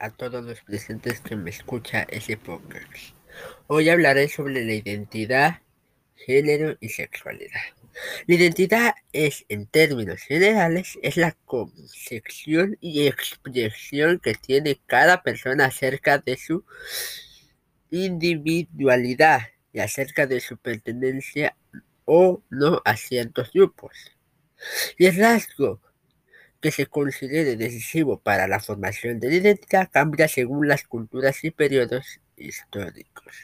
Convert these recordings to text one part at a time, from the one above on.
a todos los presentes que me escucha ese podcast. Hoy hablaré sobre la identidad, género y sexualidad. La identidad es, en términos generales, es la concepción y expresión que tiene cada persona acerca de su individualidad y acerca de su pertenencia o no a ciertos grupos. Y el rasgo que se considere decisivo para la formación de la identidad cambia según las culturas y periodos históricos.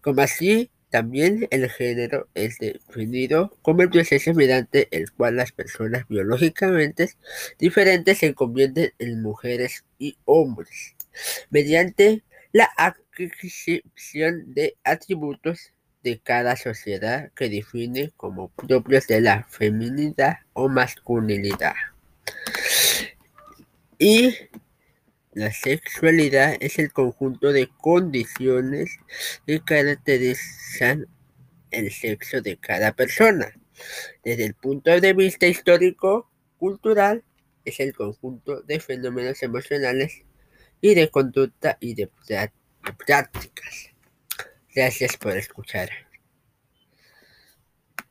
Como así, también el género es definido como el proceso mediante el cual las personas biológicamente diferentes se convierten en mujeres y hombres, mediante la adquisición de atributos de cada sociedad que define como propios de la feminidad o masculinidad. Y la sexualidad es el conjunto de condiciones que caracterizan el sexo de cada persona. Desde el punto de vista histórico, cultural, es el conjunto de fenómenos emocionales y de conducta y de prácticas. Gracias por escuchar.